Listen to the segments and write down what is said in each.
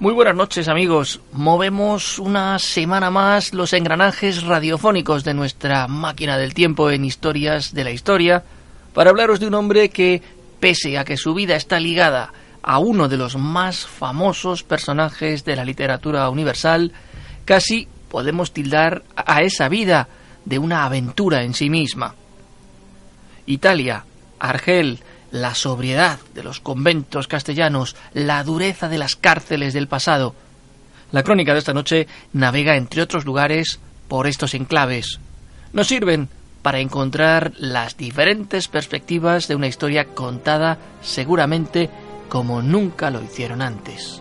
Muy buenas noches amigos. Movemos una semana más los engranajes radiofónicos de nuestra máquina del tiempo en historias de la historia para hablaros de un hombre que, pese a que su vida está ligada a uno de los más famosos personajes de la literatura universal, casi podemos tildar a esa vida de una aventura en sí misma. Italia, Argel, la sobriedad de los conventos castellanos, la dureza de las cárceles del pasado. La crónica de esta noche navega, entre otros lugares, por estos enclaves. Nos sirven para encontrar las diferentes perspectivas de una historia contada seguramente como nunca lo hicieron antes.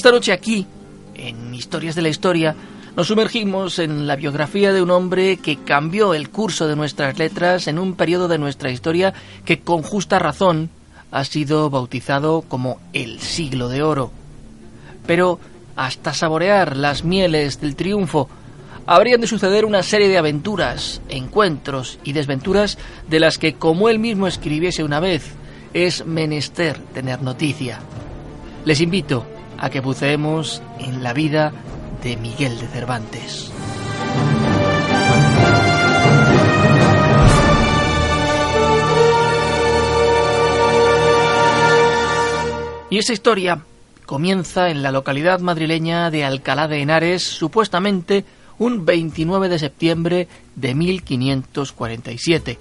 Esta noche aquí, en Historias de la Historia, nos sumergimos en la biografía de un hombre que cambió el curso de nuestras letras en un periodo de nuestra historia que con justa razón ha sido bautizado como el siglo de oro. Pero hasta saborear las mieles del triunfo, habrían de suceder una serie de aventuras, encuentros y desventuras de las que, como él mismo escribiese una vez, es menester tener noticia. Les invito a que buceemos en la vida de Miguel de Cervantes. Y esa historia comienza en la localidad madrileña de Alcalá de Henares, supuestamente un 29 de septiembre de 1547.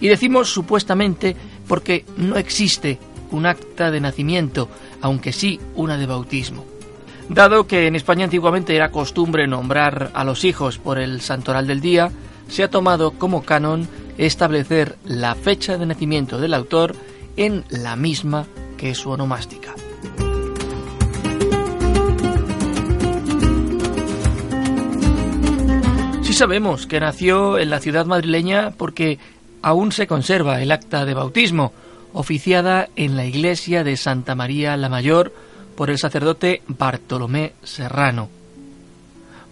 Y decimos supuestamente porque no existe un acta de nacimiento, aunque sí una de bautismo. Dado que en España antiguamente era costumbre nombrar a los hijos por el santoral del día, se ha tomado como canon establecer la fecha de nacimiento del autor en la misma que su onomástica. Sí sabemos que nació en la ciudad madrileña porque aún se conserva el acta de bautismo, oficiada en la iglesia de Santa María la Mayor por el sacerdote Bartolomé Serrano.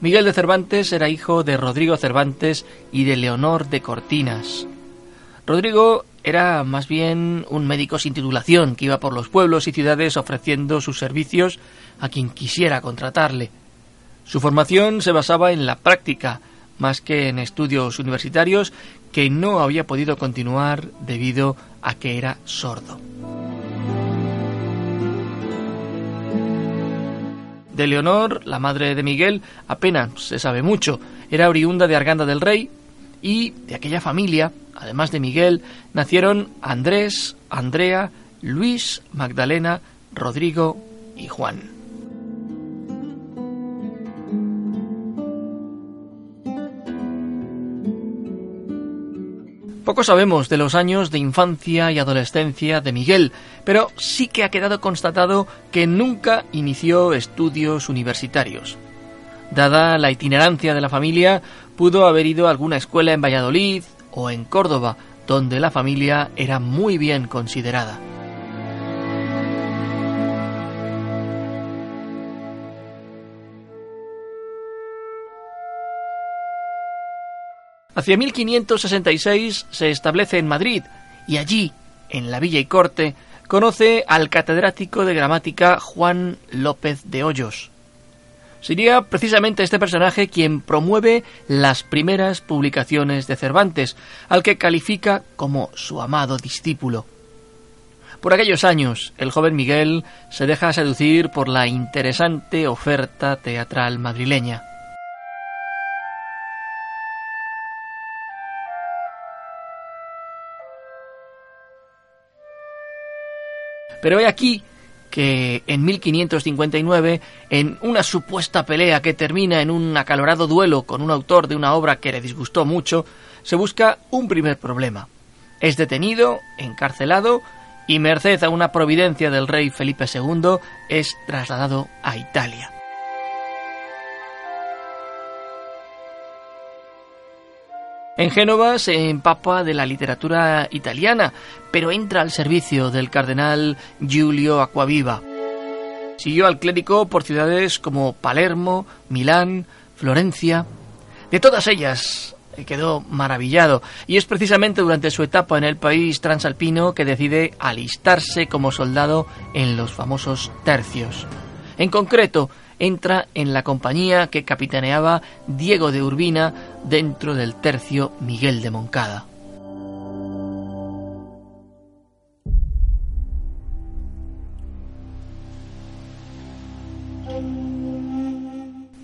Miguel de Cervantes era hijo de Rodrigo Cervantes y de Leonor de Cortinas. Rodrigo era más bien un médico sin titulación que iba por los pueblos y ciudades ofreciendo sus servicios a quien quisiera contratarle. Su formación se basaba en la práctica, más que en estudios universitarios que no había podido continuar debido a que era sordo. De Leonor, la madre de Miguel, apenas se sabe mucho. Era oriunda de Arganda del Rey y de aquella familia, además de Miguel, nacieron Andrés, Andrea, Luis, Magdalena, Rodrigo y Juan. Poco sabemos de los años de infancia y adolescencia de Miguel, pero sí que ha quedado constatado que nunca inició estudios universitarios. Dada la itinerancia de la familia, pudo haber ido a alguna escuela en Valladolid o en Córdoba, donde la familia era muy bien considerada. Hacia 1566 se establece en Madrid y allí, en la villa y corte, conoce al catedrático de gramática Juan López de Hoyos. Sería precisamente este personaje quien promueve las primeras publicaciones de Cervantes, al que califica como su amado discípulo. Por aquellos años, el joven Miguel se deja seducir por la interesante oferta teatral madrileña. Pero he aquí que en 1559, en una supuesta pelea que termina en un acalorado duelo con un autor de una obra que le disgustó mucho, se busca un primer problema. Es detenido, encarcelado y merced a una providencia del rey Felipe II es trasladado a Italia. En Génova se empapa de la literatura italiana, pero entra al servicio del cardenal Giulio Acquaviva. Siguió al clérigo por ciudades como Palermo, Milán, Florencia. De todas ellas quedó maravillado, y es precisamente durante su etapa en el país transalpino que decide alistarse como soldado en los famosos tercios. En concreto, entra en la compañía que capitaneaba Diego de Urbina dentro del tercio Miguel de Moncada.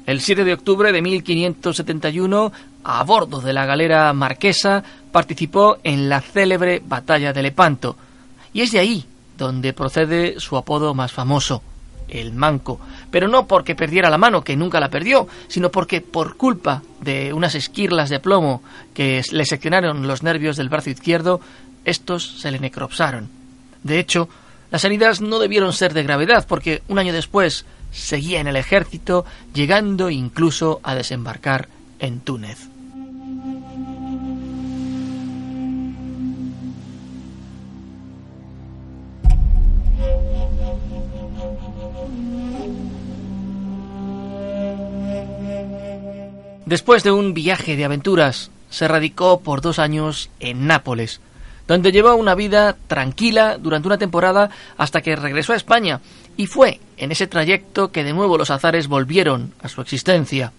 El 7 de octubre de 1571, a bordo de la galera marquesa, participó en la célebre batalla de Lepanto, y es de ahí donde procede su apodo más famoso, el manco, pero no porque perdiera la mano, que nunca la perdió, sino porque por culpa de unas esquirlas de plomo que le seccionaron los nervios del brazo izquierdo, estos se le necropsaron. De hecho, las heridas no debieron ser de gravedad, porque un año después seguía en el ejército, llegando incluso a desembarcar en Túnez. Después de un viaje de aventuras, se radicó por dos años en Nápoles, donde llevó una vida tranquila durante una temporada hasta que regresó a España, y fue en ese trayecto que de nuevo los azares volvieron a su existencia.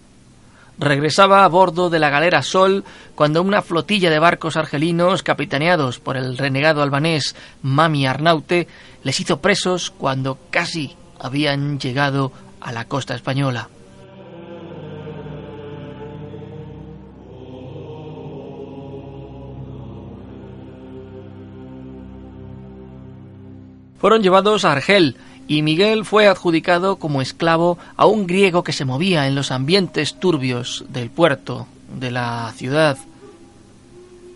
Regresaba a bordo de la galera Sol cuando una flotilla de barcos argelinos, capitaneados por el renegado albanés Mami Arnaute, les hizo presos cuando casi habían llegado a la costa española. Fueron llevados a Argel y Miguel fue adjudicado como esclavo a un griego que se movía en los ambientes turbios del puerto de la ciudad.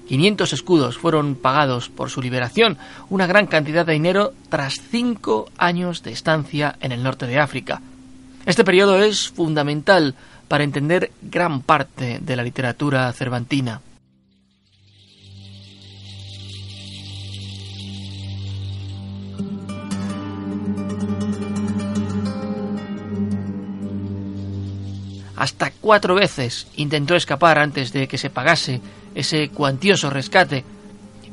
500 escudos fueron pagados por su liberación, una gran cantidad de dinero tras cinco años de estancia en el norte de África. Este periodo es fundamental para entender gran parte de la literatura cervantina. Hasta cuatro veces intentó escapar antes de que se pagase ese cuantioso rescate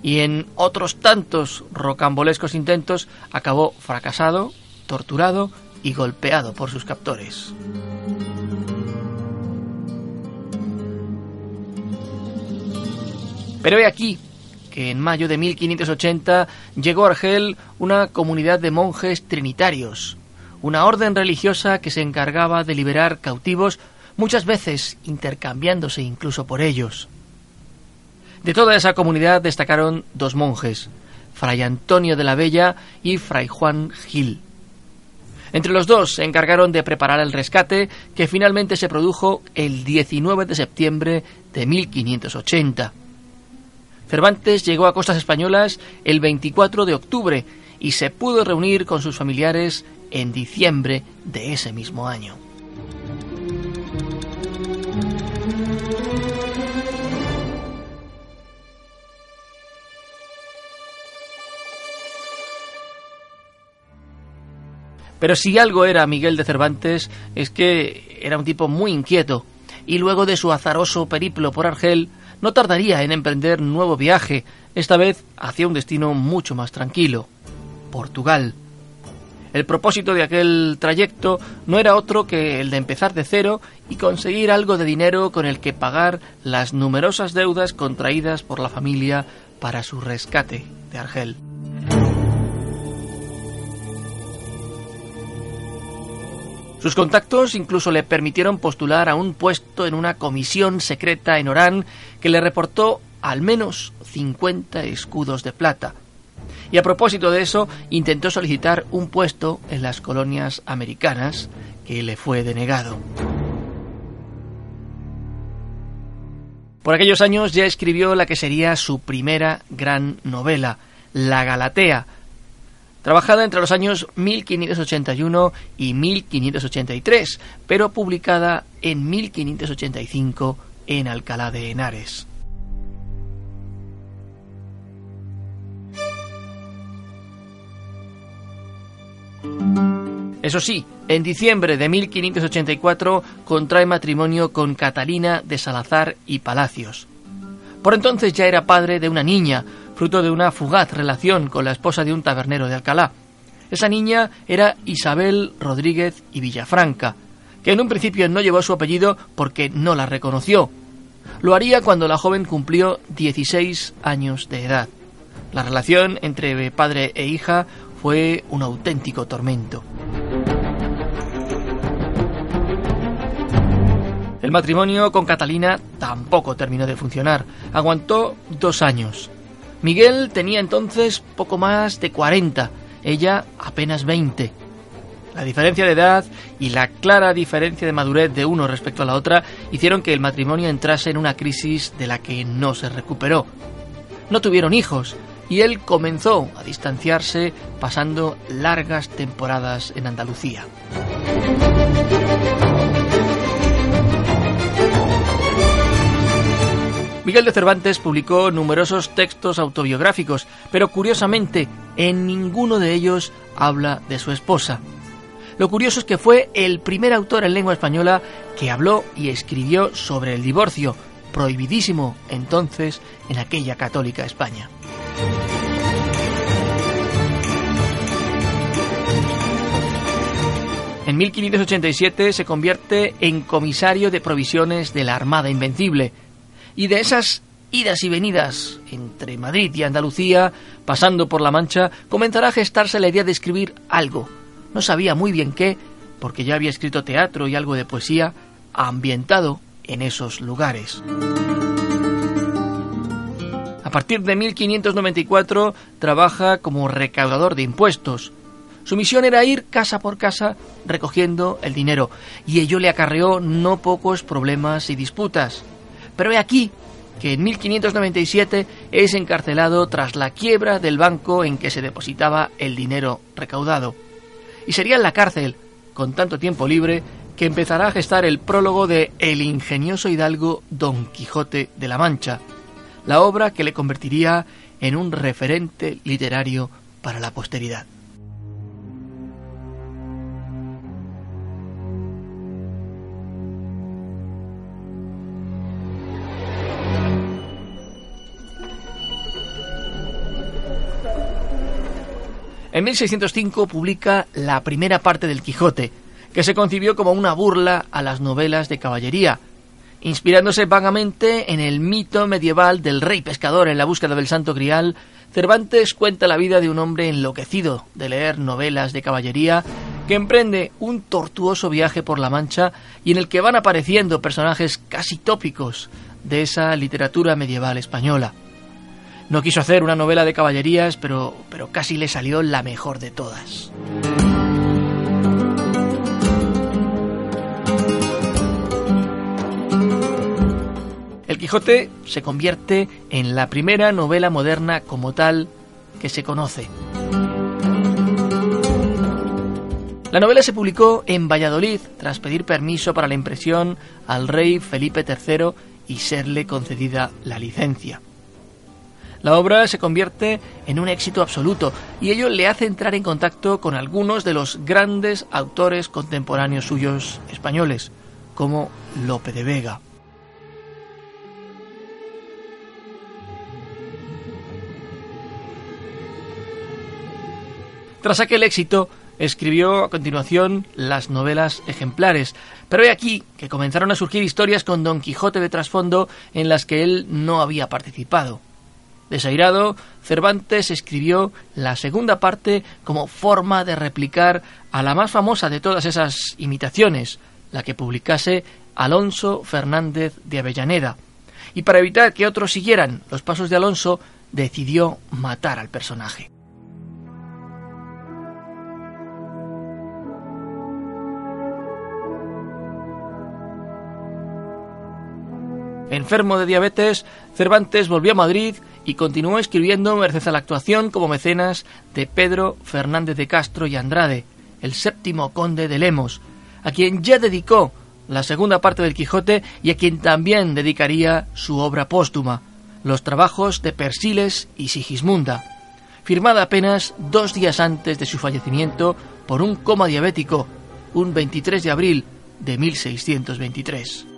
y en otros tantos rocambolescos intentos acabó fracasado, torturado y golpeado por sus captores. Pero he aquí que en mayo de 1580 llegó a Argel una comunidad de monjes trinitarios, una orden religiosa que se encargaba de liberar cautivos, muchas veces intercambiándose incluso por ellos. De toda esa comunidad destacaron dos monjes, Fray Antonio de la Bella y Fray Juan Gil. Entre los dos se encargaron de preparar el rescate que finalmente se produjo el 19 de septiembre de 1580. Cervantes llegó a costas españolas el 24 de octubre y se pudo reunir con sus familiares en diciembre de ese mismo año. Pero si algo era Miguel de Cervantes es que era un tipo muy inquieto y luego de su azaroso periplo por Argel no tardaría en emprender nuevo viaje, esta vez hacia un destino mucho más tranquilo. Portugal. El propósito de aquel trayecto no era otro que el de empezar de cero y conseguir algo de dinero con el que pagar las numerosas deudas contraídas por la familia para su rescate de Argel. Sus contactos incluso le permitieron postular a un puesto en una comisión secreta en Orán que le reportó al menos 50 escudos de plata, y a propósito de eso, intentó solicitar un puesto en las colonias americanas, que le fue denegado. Por aquellos años ya escribió la que sería su primera gran novela, La Galatea, trabajada entre los años 1581 y 1583, pero publicada en 1585 en Alcalá de Henares. Eso sí, en diciembre de 1584 contrae matrimonio con Catalina de Salazar y Palacios. Por entonces ya era padre de una niña, fruto de una fugaz relación con la esposa de un tabernero de Alcalá. Esa niña era Isabel Rodríguez y Villafranca, que en un principio no llevó su apellido porque no la reconoció. Lo haría cuando la joven cumplió 16 años de edad. La relación entre padre e hija fue un auténtico tormento. El matrimonio con Catalina tampoco terminó de funcionar. Aguantó dos años. Miguel tenía entonces poco más de 40, ella apenas 20. La diferencia de edad y la clara diferencia de madurez de uno respecto a la otra hicieron que el matrimonio entrase en una crisis de la que no se recuperó. No tuvieron hijos y él comenzó a distanciarse pasando largas temporadas en Andalucía. Miguel de Cervantes publicó numerosos textos autobiográficos, pero curiosamente en ninguno de ellos habla de su esposa. Lo curioso es que fue el primer autor en lengua española que habló y escribió sobre el divorcio, prohibidísimo entonces en aquella católica España. En 1587 se convierte en comisario de provisiones de la Armada Invencible y de esas idas y venidas entre Madrid y Andalucía, pasando por La Mancha, comenzará a gestarse la idea de escribir algo. No sabía muy bien qué, porque ya había escrito teatro y algo de poesía ambientado en esos lugares. A partir de 1594 trabaja como recaudador de impuestos. Su misión era ir casa por casa recogiendo el dinero, y ello le acarreó no pocos problemas y disputas. Pero he aquí que en 1597 es encarcelado tras la quiebra del banco en que se depositaba el dinero recaudado. Y sería en la cárcel, con tanto tiempo libre, que empezará a gestar el prólogo de El ingenioso hidalgo Don Quijote de la Mancha, la obra que le convertiría en un referente literario para la posteridad. En 1605 publica la primera parte del Quijote, que se concibió como una burla a las novelas de caballería, Inspirándose vagamente en el mito medieval del rey pescador en la búsqueda del santo grial, Cervantes cuenta la vida de un hombre enloquecido de leer novelas de caballería que emprende un tortuoso viaje por la Mancha y en el que van apareciendo personajes casi tópicos de esa literatura medieval española. No quiso hacer una novela de caballerías, pero, pero casi le salió la mejor de todas. El Quijote se convierte en la primera novela moderna como tal que se conoce. La novela se publicó en Valladolid tras pedir permiso para la impresión al rey Felipe III y serle concedida la licencia. La obra se convierte en un éxito absoluto y ello le hace entrar en contacto con algunos de los grandes autores contemporáneos suyos españoles, como Lope de Vega. Tras aquel éxito, escribió a continuación las novelas ejemplares, pero he aquí que comenzaron a surgir historias con Don Quijote de trasfondo en las que él no había participado. Desairado, Cervantes escribió la segunda parte como forma de replicar a la más famosa de todas esas imitaciones, la que publicase Alonso Fernández de Avellaneda. Y para evitar que otros siguieran los pasos de Alonso, decidió matar al personaje. Enfermo de diabetes, Cervantes volvió a Madrid y continuó escribiendo merced a la actuación como mecenas de Pedro Fernández de Castro y Andrade, el séptimo conde de Lemos, a quien ya dedicó la segunda parte del Quijote y a quien también dedicaría su obra póstuma, los trabajos de Persiles y Sigismunda, firmada apenas dos días antes de su fallecimiento por un coma diabético, un 23 de abril de 1623.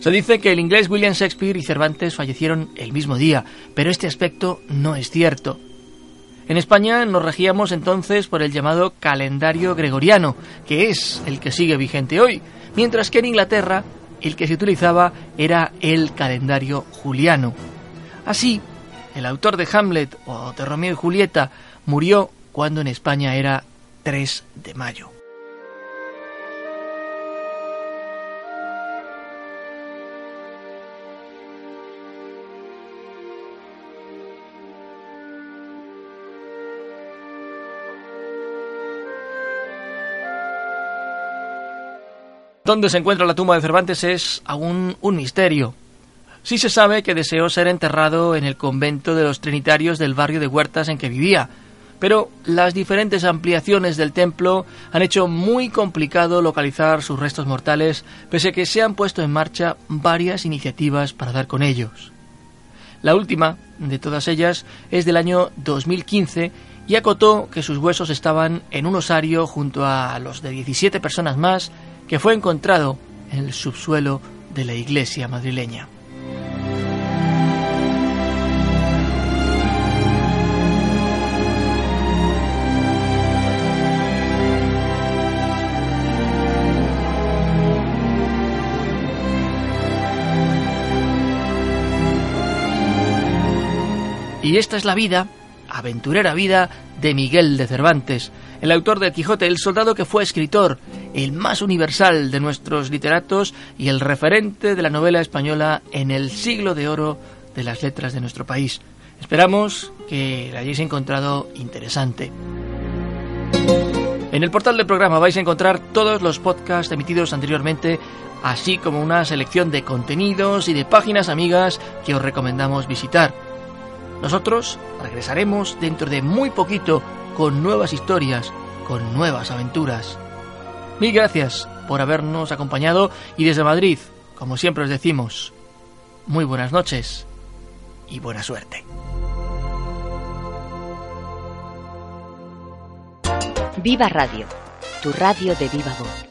Se dice que el inglés William Shakespeare y Cervantes fallecieron el mismo día, pero este aspecto no es cierto. En España nos regíamos entonces por el llamado calendario gregoriano, que es el que sigue vigente hoy, mientras que en Inglaterra el que se utilizaba era el calendario juliano. Así, el autor de Hamlet o de Romeo y Julieta murió cuando en España era 3 de mayo. Dónde se encuentra la tumba de Cervantes es aún un misterio. Sí se sabe que deseó ser enterrado en el convento de los Trinitarios del barrio de Huertas en que vivía, pero las diferentes ampliaciones del templo han hecho muy complicado localizar sus restos mortales, pese a que se han puesto en marcha varias iniciativas para dar con ellos. La última de todas ellas es del año 2015 y acotó que sus huesos estaban en un osario junto a los de 17 personas más que fue encontrado en el subsuelo de la iglesia madrileña. Y esta es la vida, aventurera vida, de Miguel de Cervantes, el autor de Quijote, el soldado que fue escritor, el más universal de nuestros literatos y el referente de la novela española en el siglo de oro de las letras de nuestro país. Esperamos que la hayáis encontrado interesante. En el portal del programa vais a encontrar todos los podcasts emitidos anteriormente, así como una selección de contenidos y de páginas amigas que os recomendamos visitar. Nosotros regresaremos dentro de muy poquito con nuevas historias, con nuevas aventuras. Mil gracias por habernos acompañado y desde Madrid, como siempre os decimos, muy buenas noches y buena suerte. Viva Radio, tu radio de viva voz.